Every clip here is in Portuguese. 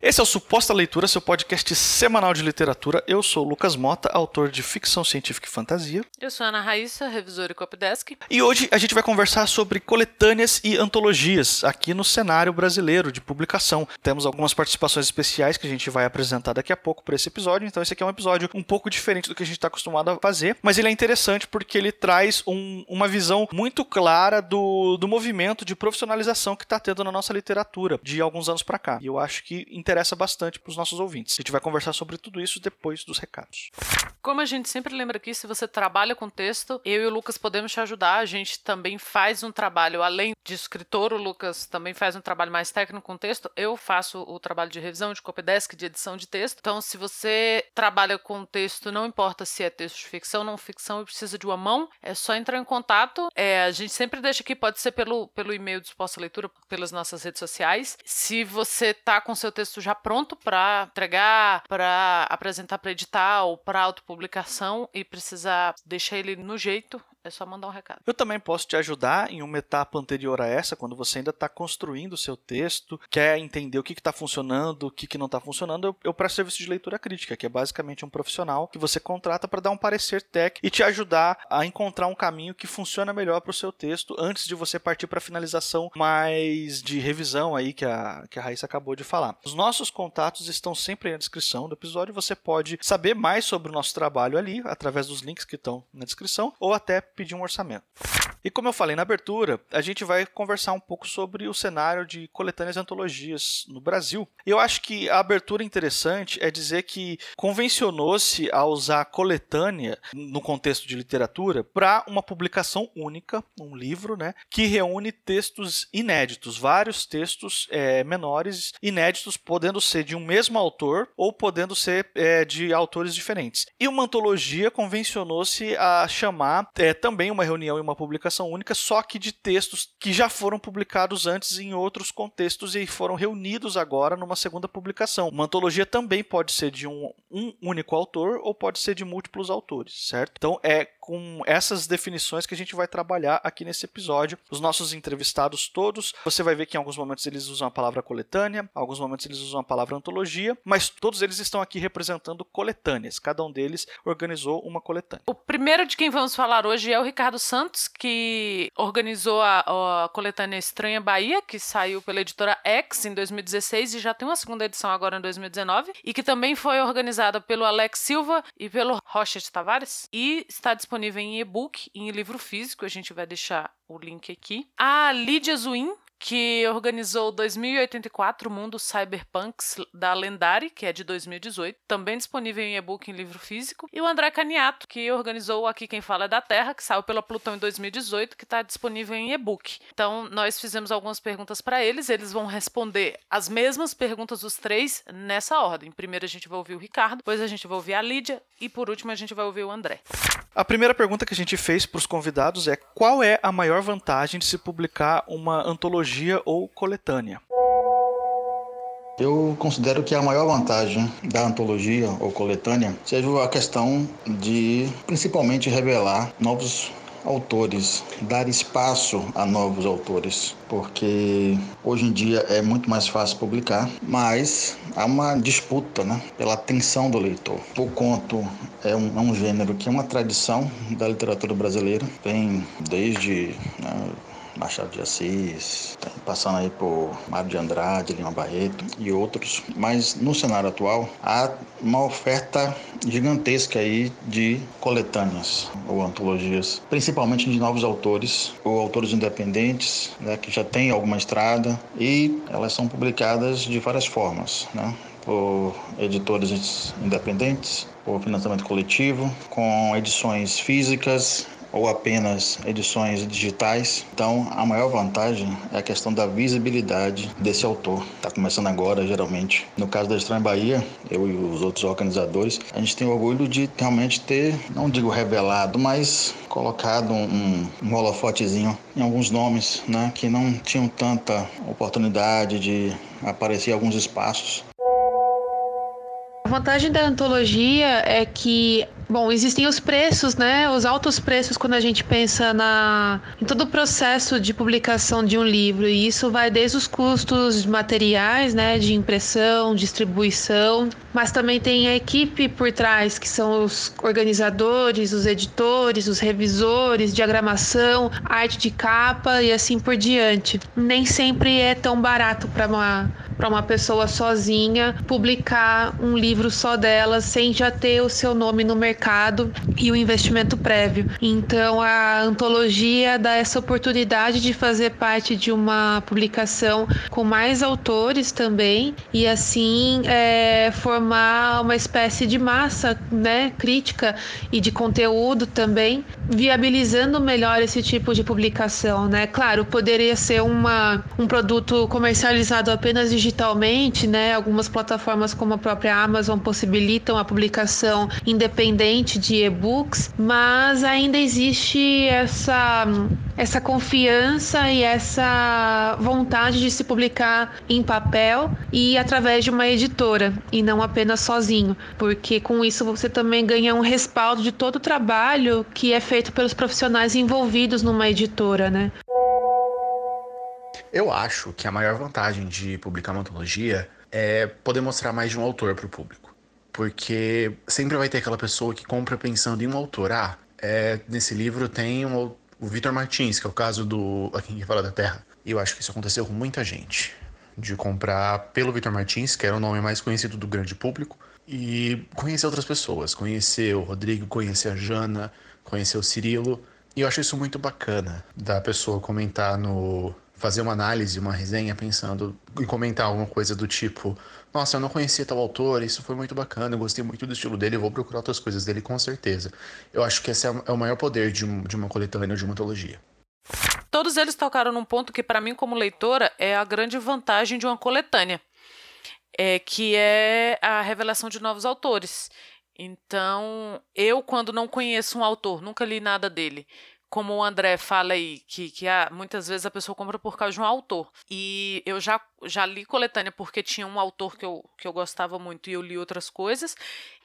Esse é o Suposta Leitura, seu podcast semanal de literatura. Eu sou o Lucas Mota, autor de ficção científica e fantasia. Eu sou a Ana Raíssa, revisora e copydesk. E hoje a gente vai conversar sobre coletâneas e antologias aqui no cenário brasileiro de publicação. Temos algumas participações especiais que a gente vai apresentar daqui a pouco para esse episódio, então esse aqui é um episódio um pouco diferente do que a gente está acostumado a fazer, mas ele é interessante porque ele traz um, uma visão muito clara do, do movimento de profissionalização que está tendo na nossa literatura de alguns anos para cá. E eu acho que interessa bastante para os nossos ouvintes. A gente vai conversar sobre tudo isso depois dos recados. Como a gente sempre lembra aqui, se você trabalha com texto, eu e o Lucas podemos te ajudar. A gente também faz um trabalho, além de escritor, o Lucas também faz um trabalho mais técnico com texto. Eu faço o trabalho de revisão, de copydesk, de edição de texto. Então, se você trabalha com texto, não importa se é texto de ficção, não ficção e precisa de uma mão, é só entrar em contato. É, a gente sempre deixa aqui, pode ser pelo, pelo e-mail do Exposta Leitura, pelas nossas redes sociais. Se você tá com seu texto já pronto para entregar, para apresentar para editar ou para autopublicação e precisar deixar ele no jeito, é só mandar um recado. Eu também posso te ajudar em uma etapa anterior a essa, quando você ainda está construindo o seu texto, quer entender o que está funcionando, o que, que não está funcionando. Eu, eu presto serviço de leitura crítica, que é basicamente um profissional que você contrata para dar um parecer tech e te ajudar a encontrar um caminho que funciona melhor para o seu texto antes de você partir para a finalização mais de revisão aí que a, que a Raíssa acabou de falar. Os nossos contatos estão sempre na descrição do episódio. Você pode saber mais sobre o nosso trabalho ali através dos links que estão na descrição ou até pedir um orçamento. E como eu falei na abertura, a gente vai conversar um pouco sobre o cenário de coletâneas e antologias no Brasil. Eu acho que a abertura interessante é dizer que convencionou-se a usar coletânea no contexto de literatura para uma publicação única, um livro, né, que reúne textos inéditos, vários textos é, menores inéditos, podendo ser de um mesmo autor ou podendo ser é, de autores diferentes. E uma antologia convencionou-se a chamar é, também uma reunião e uma publicação única, só que de textos que já foram publicados antes em outros contextos e foram reunidos agora numa segunda publicação. Uma antologia também pode ser de um, um único autor ou pode ser de múltiplos autores, certo? Então é com essas definições que a gente vai trabalhar aqui nesse episódio. Os nossos entrevistados todos, você vai ver que em alguns momentos eles usam a palavra coletânea, em alguns momentos eles usam a palavra antologia, mas todos eles estão aqui representando coletâneas. Cada um deles organizou uma coletânea. O primeiro de quem vamos falar hoje é o Ricardo Santos, que organizou a, a coletânea Estranha Bahia, que saiu pela editora X em 2016 e já tem uma segunda edição agora em 2019, e que também foi organizada pelo Alex Silva e pelo Rocha Tavares, e está disponível disponível em e-book e em livro físico. A gente vai deixar o link aqui. A Lídia Zuin, que organizou 2084 Mundo Cyberpunks da Lendari, que é de 2018, também disponível em e-book em livro físico, e o André Caniato, que organizou Aqui Quem Fala é da Terra, que saiu pela Plutão em 2018, que está disponível em e-book. Então, nós fizemos algumas perguntas para eles, eles vão responder as mesmas perguntas dos três nessa ordem. Primeiro a gente vai ouvir o Ricardo, depois a gente vai ouvir a Lídia e por último a gente vai ouvir o André. A primeira pergunta que a gente fez para os convidados é: qual é a maior vantagem de se publicar uma antologia ou coletânea? Eu considero que a maior vantagem da antologia ou coletânea seja a questão de principalmente revelar novos autores, dar espaço a novos autores, porque hoje em dia é muito mais fácil publicar, mas há uma disputa né, pela atenção do leitor. O conto é um, é um gênero que é uma tradição da literatura brasileira, vem desde né, Machado de Assis, tá passando aí por Mário de Andrade, Lima Barreto e outros. Mas no cenário atual há uma oferta gigantesca aí de coletâneas ou antologias, principalmente de novos autores ou autores independentes, né, que já têm alguma estrada e elas são publicadas de várias formas, né? por editores independentes, por financiamento coletivo, com edições físicas ou apenas edições digitais. Então, a maior vantagem é a questão da visibilidade desse autor. Está começando agora, geralmente. No caso da Estranha Bahia, eu e os outros organizadores, a gente tem orgulho de realmente ter, não digo revelado, mas colocado um, um holofotezinho em alguns nomes né, que não tinham tanta oportunidade de aparecer em alguns espaços. A vantagem da antologia é que Bom, existem os preços, né? Os altos preços quando a gente pensa na em todo o processo de publicação de um livro. E isso vai desde os custos materiais, né, de impressão, distribuição, mas também tem a equipe por trás, que são os organizadores, os editores, os revisores, diagramação, arte de capa e assim por diante. Nem sempre é tão barato para uma para uma pessoa sozinha publicar um livro só dela sem já ter o seu nome no mercado e o investimento prévio. Então a antologia dá essa oportunidade de fazer parte de uma publicação com mais autores também e assim é, formar uma espécie de massa né, crítica e de conteúdo também, viabilizando melhor esse tipo de publicação. Né? Claro, poderia ser uma, um produto comercializado apenas digitalmente né? Algumas plataformas como a própria Amazon possibilitam a publicação independente de e-books, mas ainda existe essa essa confiança e essa vontade de se publicar em papel e através de uma editora e não apenas sozinho, porque com isso você também ganha um respaldo de todo o trabalho que é feito pelos profissionais envolvidos numa editora, né? Eu acho que a maior vantagem de publicar uma antologia é poder mostrar mais de um autor para o público. Porque sempre vai ter aquela pessoa que compra pensando em um autor. Ah, é, nesse livro tem um, o Vitor Martins, que é o caso do A Quem Fala da Terra. E eu acho que isso aconteceu com muita gente. De comprar pelo Vitor Martins, que era o nome mais conhecido do grande público, e conhecer outras pessoas. Conhecer o Rodrigo, conhecer a Jana, conhecer o Cirilo. E eu acho isso muito bacana da pessoa comentar no, fazer uma análise, uma resenha pensando em comentar alguma coisa do tipo: Nossa, eu não conhecia tal autor, isso foi muito bacana, eu gostei muito do estilo dele, vou procurar outras coisas dele com certeza. Eu acho que esse é, é o maior poder de, de uma coletânea, de uma antologia. Todos eles tocaram num ponto que, para mim, como leitora, é a grande vantagem de uma coletânea, é, que é a revelação de novos autores. Então, eu, quando não conheço um autor, nunca li nada dele, como o André fala aí, que, que há, muitas vezes a pessoa compra por causa de um autor. E eu já, já li coletânea porque tinha um autor que eu, que eu gostava muito e eu li outras coisas.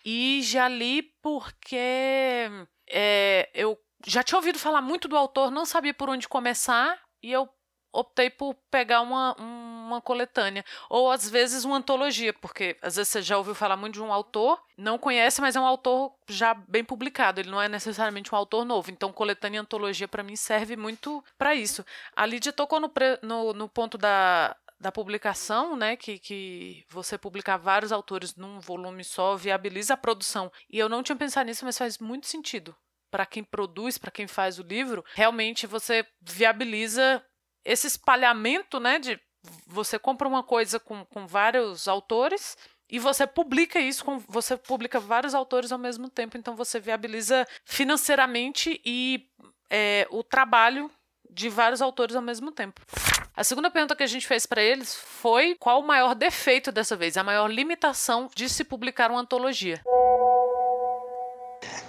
E já li porque é, eu já tinha ouvido falar muito do autor, não sabia por onde começar. E eu optei por pegar uma, uma coletânea. Ou às vezes uma antologia, porque às vezes você já ouviu falar muito de um autor, não conhece, mas é um autor já bem publicado, ele não é necessariamente um autor novo. Então, coletânea e antologia para mim serve muito para isso. A Lídia tocou no, no, no ponto da, da publicação, né, que, que você publicar vários autores num volume só viabiliza a produção. E eu não tinha pensado nisso, mas faz muito sentido. Para quem produz, para quem faz o livro, realmente você viabiliza esse espalhamento, né, de você compra uma coisa com, com vários autores e você publica isso, com, você publica vários autores ao mesmo tempo, então você viabiliza financeiramente e é, o trabalho de vários autores ao mesmo tempo. A segunda pergunta que a gente fez para eles foi qual o maior defeito dessa vez, a maior limitação de se publicar uma antologia.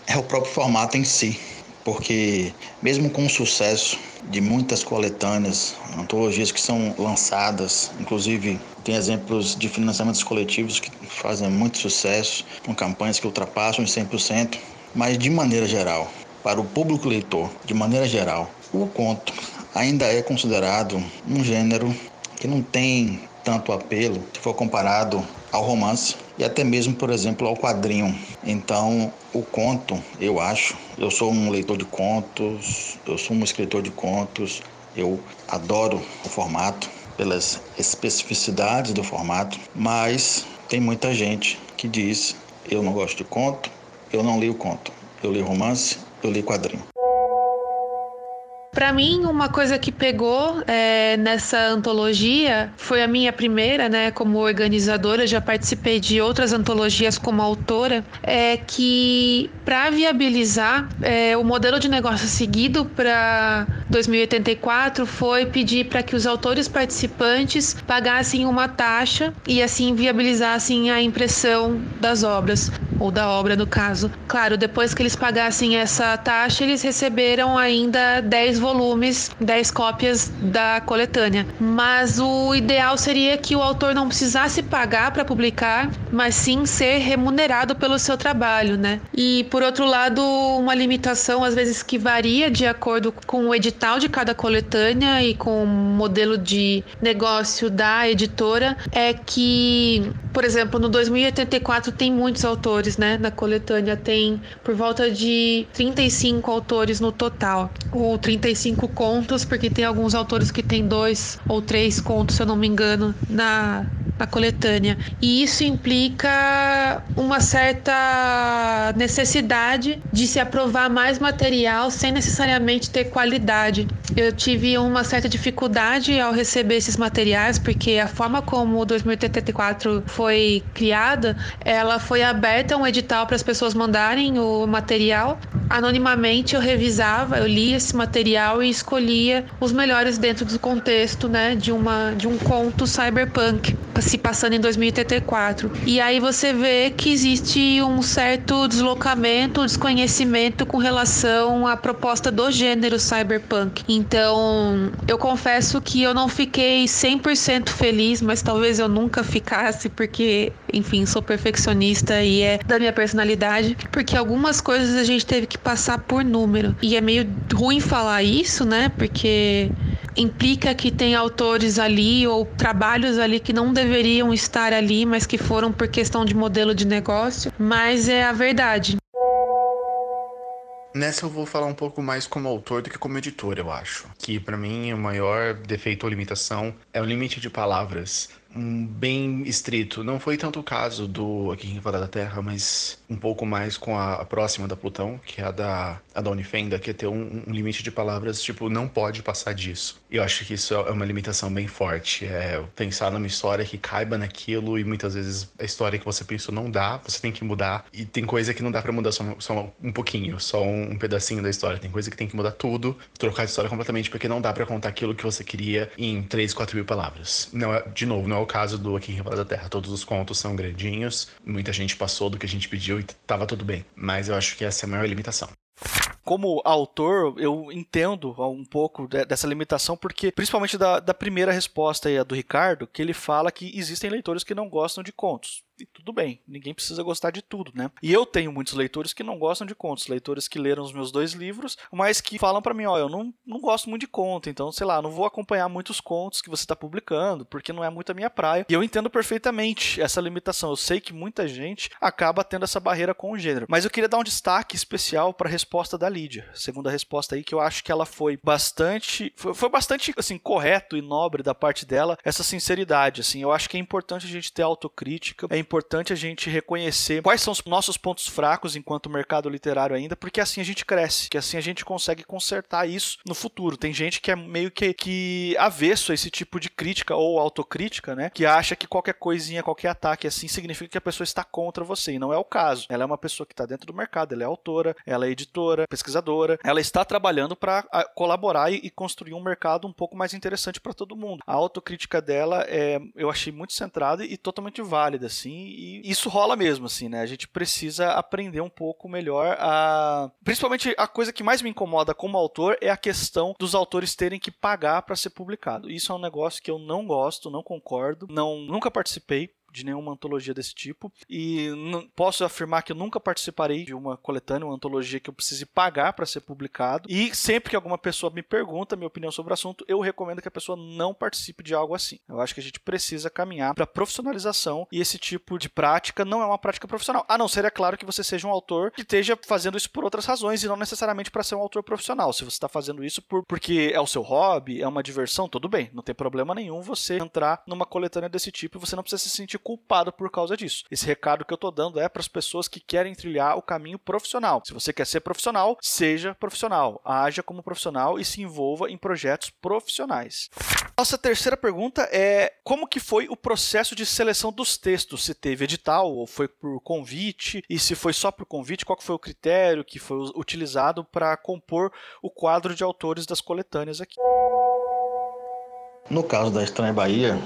É o próprio formato em si porque mesmo com o sucesso de muitas coletâneas, antologias que são lançadas, inclusive tem exemplos de financiamentos coletivos que fazem muito sucesso, com campanhas que ultrapassam os 100%, mas de maneira geral, para o público leitor, de maneira geral, o conto ainda é considerado um gênero que não tem tanto apelo se for comparado ao romance e até mesmo, por exemplo, ao quadrinho. Então, o conto, eu acho, eu sou um leitor de contos, eu sou um escritor de contos, eu adoro o formato pelas especificidades do formato, mas tem muita gente que diz: eu não gosto de conto, eu não leio conto, eu leio romance, eu leio quadrinho. Para mim, uma coisa que pegou é, nessa antologia foi a minha primeira, né, como organizadora. Já participei de outras antologias como autora. É que para viabilizar é, o modelo de negócio seguido para 2084 foi pedir para que os autores participantes pagassem uma taxa e assim viabilizassem a impressão das obras. ou da obra no caso. Claro, depois que eles pagassem essa taxa, eles receberam ainda 10 volumes, 10 cópias da coletânea. Mas o ideal seria que o autor não precisasse pagar para publicar, mas sim ser remunerado pelo seu trabalho, né? E por outro lado, uma limitação às vezes que varia de acordo com o edital de cada coletânea e com o modelo de negócio da editora é que, por exemplo, no 2084 tem muitos autores, né? Na coletânea tem por volta de 35 autores no total, ou 35 contos, porque tem alguns autores que tem dois ou três contos, se eu não me engano, na na coletânea. E isso implica uma certa necessidade de se aprovar mais material sem necessariamente ter qualidade. Eu tive uma certa dificuldade ao receber esses materiais, porque a forma como o 2084 foi criada, ela foi aberta um edital para as pessoas mandarem o material. Anonimamente eu revisava, eu lia esse material e escolhia os melhores dentro do contexto, né, de uma de um conto cyberpunk se passando em 2084. E aí você vê que existe um certo deslocamento, desconhecimento com relação à proposta do gênero cyberpunk. Então, eu confesso que eu não fiquei 100% feliz, mas talvez eu nunca ficasse, porque, enfim, sou perfeccionista e é da minha personalidade, porque algumas coisas a gente teve que passar por número. E é meio ruim falar isso, né? Porque implica que tem autores ali ou trabalhos ali que não deveriam estar ali, mas que foram por questão de modelo de negócio, mas é a verdade. Nessa eu vou falar um pouco mais como autor do que como editor, eu acho. Que para mim o maior defeito ou limitação é o limite de palavras bem estrito. Não foi tanto o caso do Aqui em Fora da Terra, mas um pouco mais com a, a, próxima da Plutão, que é a da, a da Unifenda, que é ter um, um, limite de palavras, tipo, não pode passar disso. E eu acho que isso é uma limitação bem forte. É pensar numa história que caiba naquilo e muitas vezes a história que você pensou não dá, você tem que mudar. E tem coisa que não dá para mudar só, só, um pouquinho, só um, um, pedacinho da história. Tem coisa que tem que mudar tudo, trocar de história completamente, porque não dá para contar aquilo que você queria em 3, 4 mil palavras. Não é, de novo, não é o caso do Aqui em Ribeirão da Terra. Todos os contos são grandinhos, muita gente passou do que a gente pediu e tava tudo bem. Mas eu acho que essa é a maior limitação como autor, eu entendo um pouco dessa limitação, porque principalmente da, da primeira resposta aí, do Ricardo, que ele fala que existem leitores que não gostam de contos. E tudo bem, ninguém precisa gostar de tudo, né? E eu tenho muitos leitores que não gostam de contos, leitores que leram os meus dois livros, mas que falam para mim, ó, eu não, não gosto muito de conto, então, sei lá, não vou acompanhar muitos contos que você está publicando, porque não é muito a minha praia. E eu entendo perfeitamente essa limitação. Eu sei que muita gente acaba tendo essa barreira com o gênero. Mas eu queria dar um destaque especial para a resposta da Lídia. Segunda resposta aí, que eu acho que ela foi bastante. Foi, foi bastante, assim, correto e nobre da parte dela, essa sinceridade, assim. Eu acho que é importante a gente ter autocrítica, é importante a gente reconhecer quais são os nossos pontos fracos enquanto mercado literário ainda, porque assim a gente cresce, que assim a gente consegue consertar isso no futuro. Tem gente que é meio que, que avesso a esse tipo de crítica ou autocrítica, né? Que acha que qualquer coisinha, qualquer ataque assim significa que a pessoa está contra você, e não é o caso. Ela é uma pessoa que está dentro do mercado, ela é autora, ela é editora, pesquisadora, ela está trabalhando para colaborar e, e construir um mercado um pouco mais interessante para todo mundo. A autocrítica dela é, eu achei muito centrada e totalmente válida, assim, e isso rola mesmo, assim, né? A gente precisa aprender um pouco melhor a. Principalmente a coisa que mais me incomoda como autor é a questão dos autores terem que pagar para ser publicado. Isso é um negócio que eu não gosto, não concordo, não nunca participei de nenhuma antologia desse tipo. E posso afirmar que eu nunca participarei de uma coletânea, uma antologia que eu precise pagar para ser publicado. E sempre que alguma pessoa me pergunta minha opinião sobre o assunto, eu recomendo que a pessoa não participe de algo assim. Eu acho que a gente precisa caminhar para profissionalização e esse tipo de prática não é uma prática profissional. A não ser, é claro, que você seja um autor que esteja fazendo isso por outras razões e não necessariamente para ser um autor profissional. Se você está fazendo isso por, porque é o seu hobby, é uma diversão, tudo bem, não tem problema nenhum você entrar numa coletânea desse tipo e você não precisa se sentir culpado por causa disso. Esse recado que eu tô dando é para as pessoas que querem trilhar o caminho profissional. Se você quer ser profissional, seja profissional, haja como profissional e se envolva em projetos profissionais. Nossa terceira pergunta é como que foi o processo de seleção dos textos? Se teve edital ou foi por convite? E se foi só por convite, qual foi o critério que foi utilizado para compor o quadro de autores das coletâneas aqui? No caso da Estranha Bahia,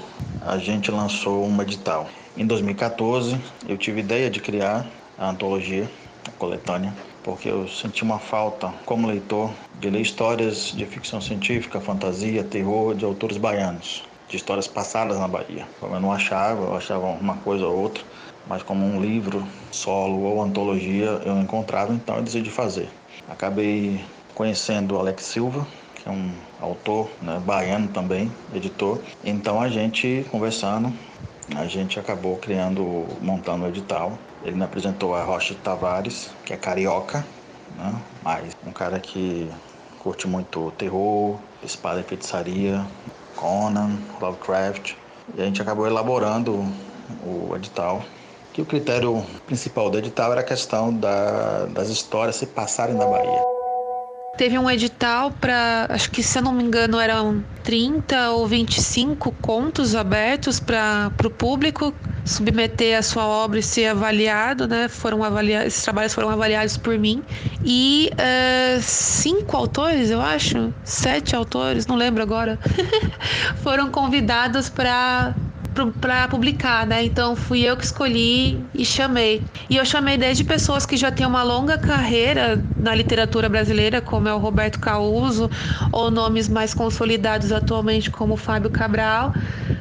a gente lançou um edital. Em 2014, eu tive ideia de criar a antologia, a coletânea, porque eu senti uma falta, como leitor, de ler histórias de ficção científica, fantasia, terror de autores baianos, de histórias passadas na Bahia. Eu não achava, eu achava uma coisa ou outra, mas como um livro solo ou antologia eu não encontrava, então eu decidi fazer. Acabei conhecendo o Alex Silva, é um autor né, baiano também, editor. Então a gente conversando, a gente acabou criando, montando o edital. Ele me apresentou a Rocha Tavares, que é carioca, né? mas um cara que curte muito terror, espada e feitiçaria, Conan, Lovecraft. E a gente acabou elaborando o edital. Que o critério principal do edital era a questão da, das histórias se passarem na Bahia teve um edital para, acho que se eu não me engano, eram 30 ou 25 contos abertos para o público submeter a sua obra e ser avaliado, né? Foram avaliados, esses trabalhos foram avaliados por mim. E uh, cinco autores, eu acho, sete autores, não lembro agora, foram convidados para para publicar, né? Então fui eu que escolhi e chamei. E eu chamei desde pessoas que já têm uma longa carreira na literatura brasileira, como é o Roberto Causo, ou nomes mais consolidados atualmente como o Fábio Cabral,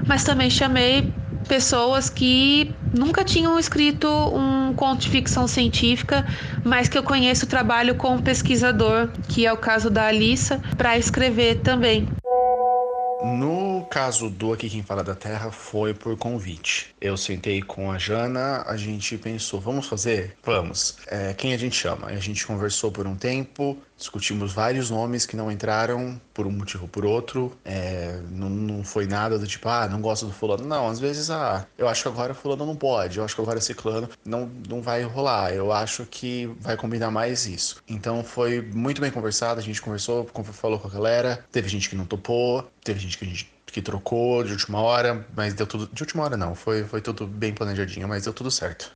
mas também chamei pessoas que nunca tinham escrito um conto de ficção científica, mas que eu conheço o trabalho como pesquisador, que é o caso da Alissa, para escrever também. Caso do Aqui Quem Fala da Terra, foi por convite. Eu sentei com a Jana, a gente pensou, vamos fazer? Vamos. É, quem a gente chama? A gente conversou por um tempo, discutimos vários nomes que não entraram por um motivo ou por outro. É, não, não foi nada do tipo, ah, não gosto do fulano. Não, às vezes, ah, eu acho que agora fulano não pode, eu acho que agora ciclano não, não vai rolar. Eu acho que vai combinar mais isso. Então foi muito bem conversado, a gente conversou, falou com a galera, teve gente que não topou, teve gente que a gente que trocou de última hora, mas deu tudo. De última hora não, foi, foi tudo bem planejadinho, mas deu tudo certo.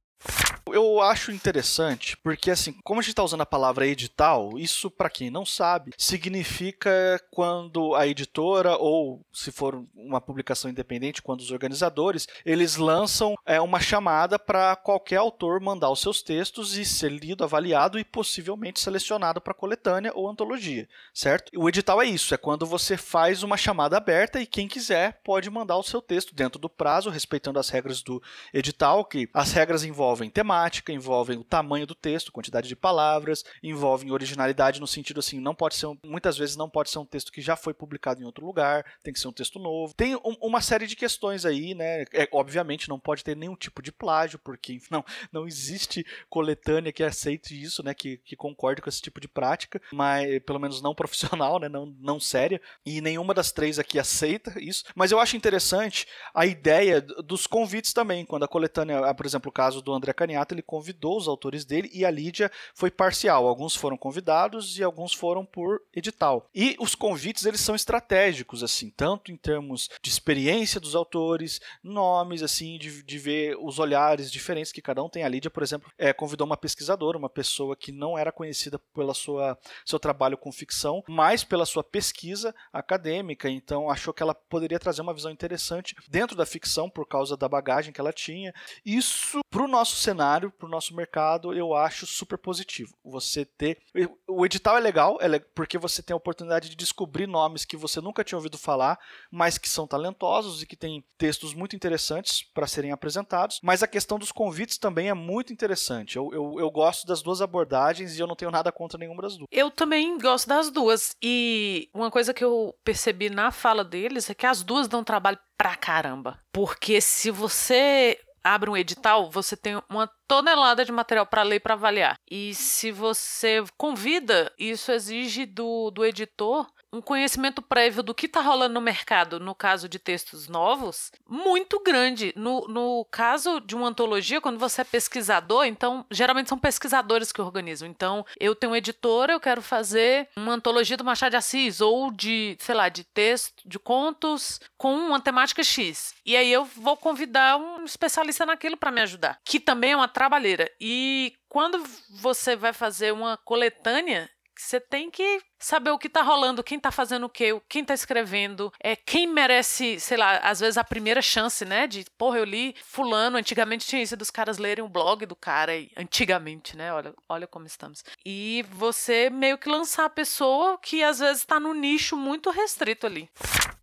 Eu acho interessante porque, assim, como a gente está usando a palavra edital, isso, para quem não sabe, significa quando a editora, ou se for uma publicação independente, quando os organizadores, eles lançam é, uma chamada para qualquer autor mandar os seus textos e ser lido, avaliado e possivelmente selecionado para coletânea ou antologia, certo? O edital é isso, é quando você faz uma chamada aberta e quem quiser pode mandar o seu texto dentro do prazo, respeitando as regras do edital, que as regras envolvem temática, temática, envolvem o tamanho do texto, quantidade de palavras, envolvem originalidade no sentido assim, não pode ser, muitas vezes não pode ser um texto que já foi publicado em outro lugar, tem que ser um texto novo. Tem um, uma série de questões aí, né? É, obviamente não pode ter nenhum tipo de plágio, porque não, não existe coletânea que aceite isso, né? Que, que concorde com esse tipo de prática, mas pelo menos não profissional, né? Não, não séria. E nenhuma das três aqui aceita isso. Mas eu acho interessante a ideia dos convites também, quando a coletânea, por exemplo, o caso do André Caniato, ele convidou os autores dele e a Lídia foi parcial. Alguns foram convidados e alguns foram por edital. E os convites eles são estratégicos, assim, tanto em termos de experiência dos autores, nomes, assim, de, de ver os olhares diferentes que cada um tem. A Lídia, por exemplo, é, convidou uma pesquisadora, uma pessoa que não era conhecida pela sua seu trabalho com ficção, mas pela sua pesquisa acadêmica. Então achou que ela poderia trazer uma visão interessante dentro da ficção por causa da bagagem que ela tinha. Isso para o nosso cenário cenário para o nosso mercado, eu acho super positivo. Você ter. O edital é legal, é porque você tem a oportunidade de descobrir nomes que você nunca tinha ouvido falar, mas que são talentosos e que têm textos muito interessantes para serem apresentados. Mas a questão dos convites também é muito interessante. Eu, eu, eu gosto das duas abordagens e eu não tenho nada contra nenhuma das duas. Eu também gosto das duas. E uma coisa que eu percebi na fala deles é que as duas dão trabalho pra caramba. Porque se você abre um edital, você tem uma tonelada de material para ler e para avaliar. E se você convida, isso exige do, do editor um conhecimento prévio do que está rolando no mercado, no caso de textos novos, muito grande. No, no caso de uma antologia, quando você é pesquisador, então, geralmente são pesquisadores que organizam. Então, eu tenho um editor, eu quero fazer uma antologia do Machado de Assis, ou de, sei lá, de texto, de contos com uma temática X. E aí eu vou convidar um especialista naquilo para me ajudar, que também é uma trabalheira. E quando você vai fazer uma coletânea, Você tem que saber o que tá rolando, quem tá fazendo o quê, quem tá escrevendo, é quem merece, sei lá, às vezes a primeira chance, né? De, porra, eu li fulano, antigamente tinha isso dos caras lerem o blog do cara, antigamente, né? Olha, olha como estamos. E você meio que lançar a pessoa que às vezes tá num nicho muito restrito ali.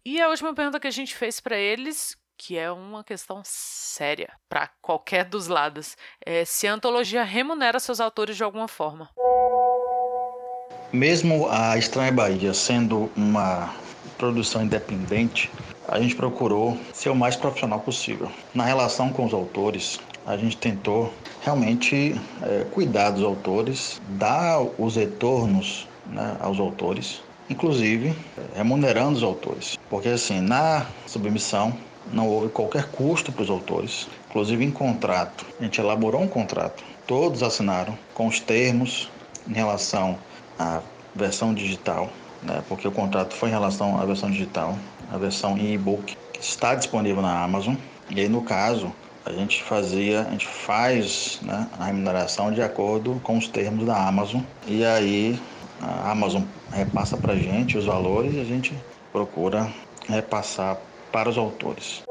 E a última pergunta que a gente fez para eles, que é uma questão séria para qualquer dos lados, é se a antologia remunera seus autores de alguma forma. Mesmo a Estranha Bahia sendo uma produção independente, a gente procurou ser o mais profissional possível. Na relação com os autores, a gente tentou realmente é, cuidar dos autores, dar os retornos né, aos autores, inclusive remunerando os autores. Porque assim, na submissão não houve qualquer custo para os autores, inclusive em contrato. A gente elaborou um contrato, todos assinaram com os termos em relação a versão digital, né, porque o contrato foi em relação à versão digital, a versão em e-book, que está disponível na Amazon. E aí, no caso, a gente fazia, a gente faz né, a remuneração de acordo com os termos da Amazon. E aí a Amazon repassa para a gente os valores e a gente procura repassar para os autores.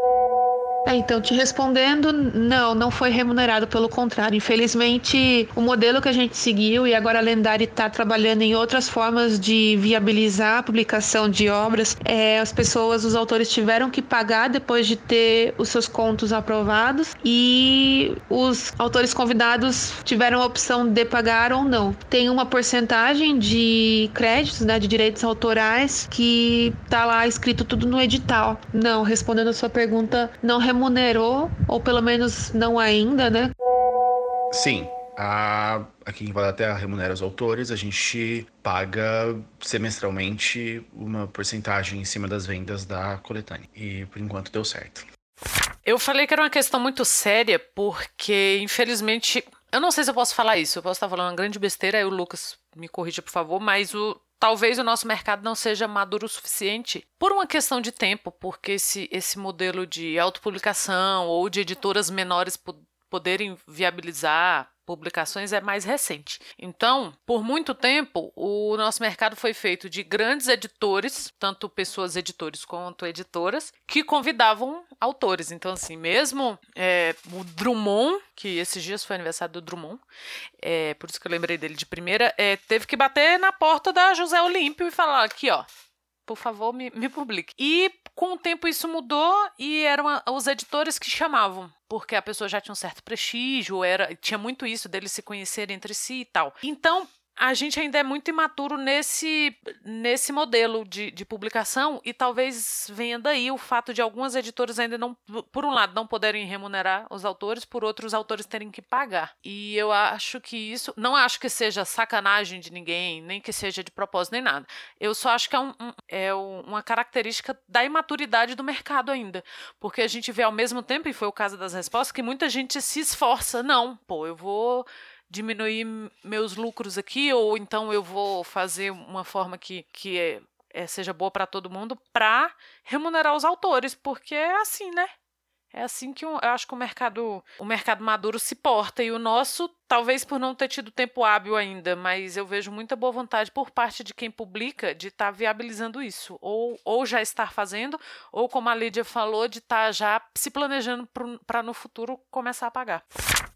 É, então, te respondendo, não, não foi remunerado, pelo contrário. Infelizmente, o modelo que a gente seguiu e agora a Lendari está trabalhando em outras formas de viabilizar a publicação de obras, é, as pessoas, os autores tiveram que pagar depois de ter os seus contos aprovados e os autores convidados tiveram a opção de pagar ou não. Tem uma porcentagem de créditos, né, de direitos autorais que tá lá escrito tudo no edital. Não, respondendo a sua pergunta, não remuneraram remunerou, ou pelo menos não ainda, né? Sim. A, aqui em Terra remunera os autores, a gente paga semestralmente uma porcentagem em cima das vendas da coletânea. E por enquanto deu certo. Eu falei que era uma questão muito séria, porque infelizmente. Eu não sei se eu posso falar isso, eu posso estar falando uma grande besteira, aí o Lucas me corrija, por favor, mas o, talvez o nosso mercado não seja maduro o suficiente por uma questão de tempo, porque esse, esse modelo de autopublicação ou de editoras menores poderem viabilizar publicações é mais recente. Então, por muito tempo, o nosso mercado foi feito de grandes editores, tanto pessoas editores quanto editoras, que convidavam autores. Então, assim, mesmo é, o Drummond, que esses dias foi aniversário do Drummond, é, por isso que eu lembrei dele de primeira, é, teve que bater na porta da José Olímpio e falar aqui, ó, por favor, me, me publique. E com o tempo isso mudou e eram os editores que chamavam, porque a pessoa já tinha um certo prestígio, era tinha muito isso deles se conhecerem entre si e tal. Então, a gente ainda é muito imaturo nesse, nesse modelo de, de publicação e talvez venha daí o fato de algumas editoras ainda não, por um lado, não poderem remunerar os autores, por outro, os autores terem que pagar. E eu acho que isso, não acho que seja sacanagem de ninguém, nem que seja de propósito, nem nada. Eu só acho que é, um, é uma característica da imaturidade do mercado ainda. Porque a gente vê ao mesmo tempo, e foi o caso das respostas, que muita gente se esforça. Não, pô, eu vou diminuir meus lucros aqui, ou então eu vou fazer uma forma que, que é, é seja boa para todo mundo para remunerar os autores, porque é assim, né? É assim que eu acho que o mercado, o mercado maduro se porta e o nosso Talvez por não ter tido tempo hábil ainda, mas eu vejo muita boa vontade por parte de quem publica de estar tá viabilizando isso. Ou, ou já estar fazendo, ou como a Lídia falou, de estar tá já se planejando para no futuro começar a pagar.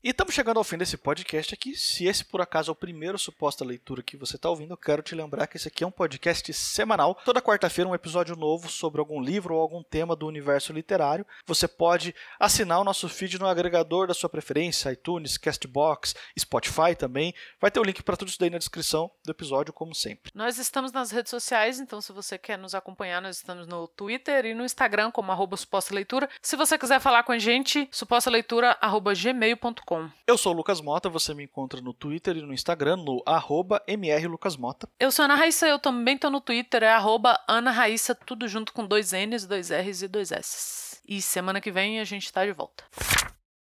E estamos chegando ao fim desse podcast aqui. Se esse por acaso é o primeiro suposta leitura que você está ouvindo, eu quero te lembrar que esse aqui é um podcast semanal. Toda quarta-feira um episódio novo sobre algum livro ou algum tema do universo literário. Você pode assinar o nosso feed no agregador da sua preferência, iTunes, Castbox, Spotify também. Vai ter o link para tudo isso daí na descrição do episódio, como sempre. Nós estamos nas redes sociais, então se você quer nos acompanhar, nós estamos no Twitter e no Instagram como arroba suposta leitura. Se você quiser falar com a gente, Eu sou o Lucas Mota, você me encontra no Twitter e no Instagram no arroba mrlucasmota. Eu sou Ana Raíssa, eu também tô no Twitter, é arroba Ana Raíssa, tudo junto com dois N's, dois R's e dois S's. E semana que vem a gente tá de volta.